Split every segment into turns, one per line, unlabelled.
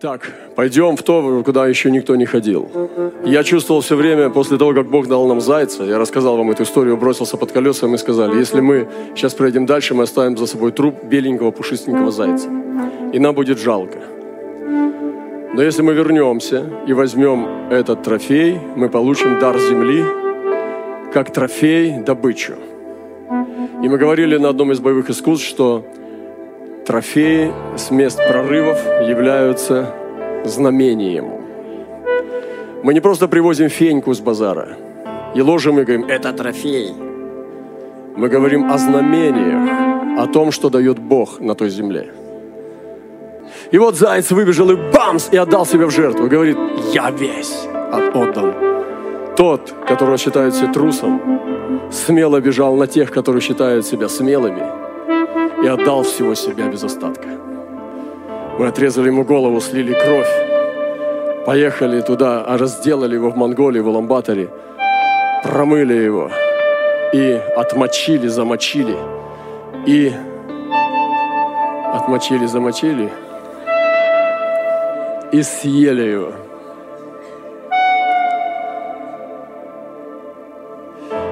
Так, пойдем в то, куда еще никто не ходил. Я чувствовал все время, после того, как Бог дал нам зайца, я рассказал вам эту историю, бросился под колеса, и мы сказали, если мы сейчас пройдем дальше, мы оставим за собой труп беленького пушистенького зайца. И нам будет жалко. Но если мы вернемся и возьмем этот трофей, мы получим дар земли, как трофей добычу. И мы говорили на одном из боевых искусств, что трофеи с мест прорывов являются знамением. Мы не просто привозим феньку с базара и ложим и говорим, это трофей. Мы говорим о знамениях, о том, что дает Бог на той земле. И вот заяц выбежал и бамс, и отдал себя в жертву. Говорит, я весь отдан. Тот, которого считают все трусом, смело бежал на тех, которые считают себя смелыми – и отдал всего себя без остатка. Мы отрезали ему голову, слили кровь, поехали туда, а разделали его в Монголии, в Уламбаторе, промыли его и отмочили, замочили, и отмочили, замочили, и съели его.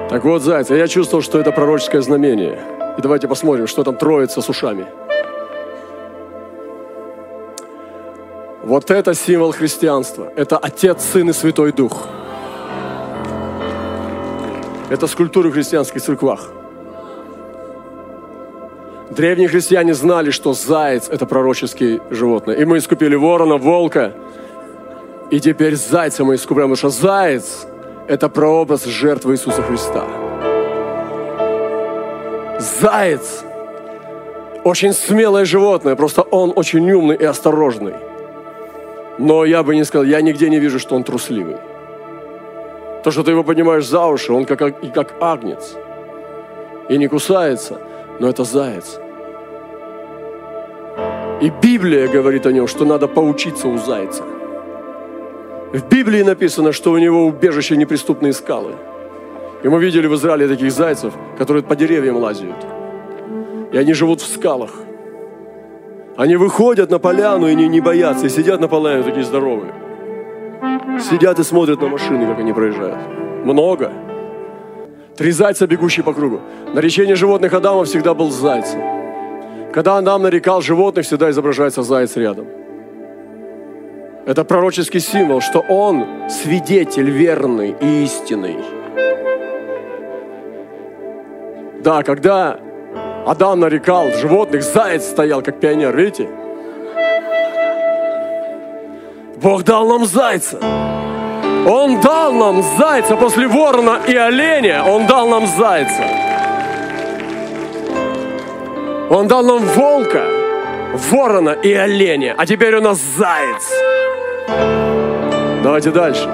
Так вот, зайцы, я чувствовал, что это пророческое знамение – и давайте посмотрим, что там троица с ушами. Вот это символ христианства. Это Отец, Сын и Святой Дух. Это скульптуры в христианских церквах. Древние христиане знали, что заяц – это пророческие животное. И мы искупили ворона, волка. И теперь зайца мы искупляем, потому что заяц – это прообраз жертвы Иисуса Христа. Заяц очень смелое животное, просто он очень умный и осторожный. Но я бы не сказал, я нигде не вижу, что он трусливый. То, что ты его поднимаешь за уши, он как, и как агнец. И не кусается, но это заяц. И Библия говорит о нем, что надо поучиться у зайца. В Библии написано, что у него убежище неприступные скалы – и мы видели в Израиле таких зайцев, которые по деревьям лазят. И они живут в скалах. Они выходят на поляну и они не боятся. И сидят на поляне такие здоровые. Сидят и смотрят на машины, как они проезжают. Много. Три зайца, бегущие по кругу. Наречение животных Адама всегда был зайцем. Когда Адам нарекал животных, всегда изображается заяц рядом. Это пророческий символ, что он свидетель верный и истинный. Да, когда Адам нарекал животных, заяц стоял как пионер, видите? Бог дал нам зайца. Он дал нам зайца после ворона и оленя. Он дал нам зайца. Он дал нам волка, ворона и оленя. А теперь у нас заяц. Давайте дальше.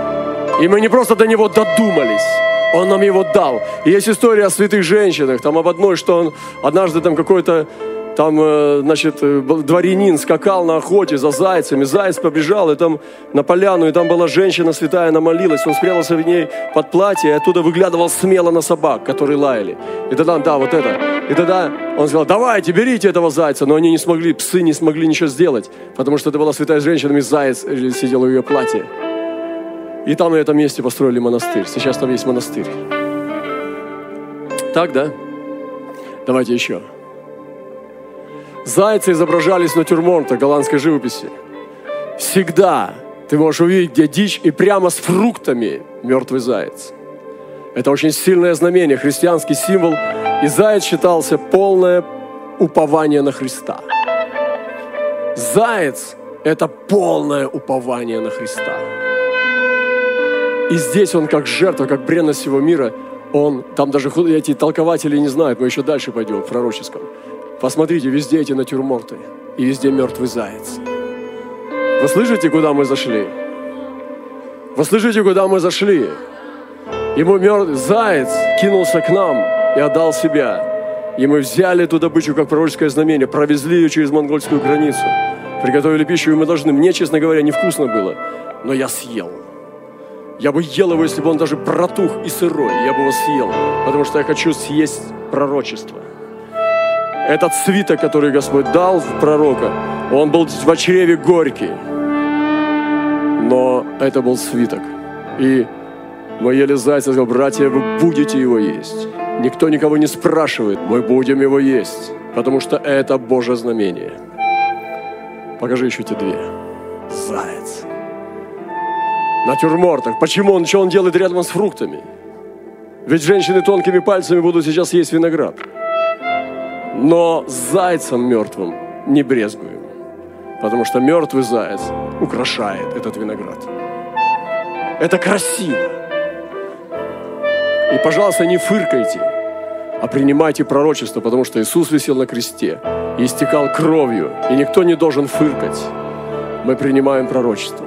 И мы не просто до него додумались. Он нам его дал. И есть история о святых женщинах, там об одной, что он однажды там какой-то там, э, значит, э, дворянин скакал на охоте за зайцами, заяц побежал, и там на поляну, и там была женщина святая, она молилась, он спрятался в ней под платье, и оттуда выглядывал смело на собак, которые лаяли. И тогда, да, вот это. И тогда он сказал, давайте, берите этого зайца, но они не смогли, псы не смогли ничего сделать, потому что это была святая женщина, и заяц э, сидел в ее платье. И там на этом месте построили монастырь. Сейчас там есть монастырь. Так, да? Давайте еще. Зайцы изображались на тюрмонтах голландской живописи. Всегда ты можешь увидеть, где дичь, и прямо с фруктами мертвый заяц. Это очень сильное знамение, христианский символ. И заяц считался полное упование на Христа. Заяц – это полное упование на Христа. И здесь он как жертва, как бренность всего мира, он, там даже эти толкователи не знают, мы еще дальше пойдем в пророческом. Посмотрите, везде эти натюрморты, и везде мертвый заяц. Вы слышите, куда мы зашли? Вы слышите, куда мы зашли? Ему мертвый заяц кинулся к нам и отдал себя. И мы взяли эту добычу как пророческое знамение, провезли ее через монгольскую границу, приготовили пищу, и мы должны. Мне, честно говоря, невкусно было, но я съел. Я бы ел его, если бы он даже протух и сырой. Я бы его съел, потому что я хочу съесть пророчество. Этот свиток, который Господь дал в пророка, он был в чреве горький. Но это был свиток. И мы ели зайца, сказал, братья, вы будете его есть. Никто никого не спрашивает, мы будем его есть, потому что это Божье знамение. Покажи еще те две. Заяц. Натюрмортах. Почему он? Что он делает рядом с фруктами? Ведь женщины тонкими пальцами будут сейчас есть виноград. Но зайцем мертвым не брезгуем. Потому что мертвый заяц украшает этот виноград. Это красиво. И, пожалуйста, не фыркайте, а принимайте пророчество, потому что Иисус висел на кресте и истекал кровью, и никто не должен фыркать. Мы принимаем пророчество.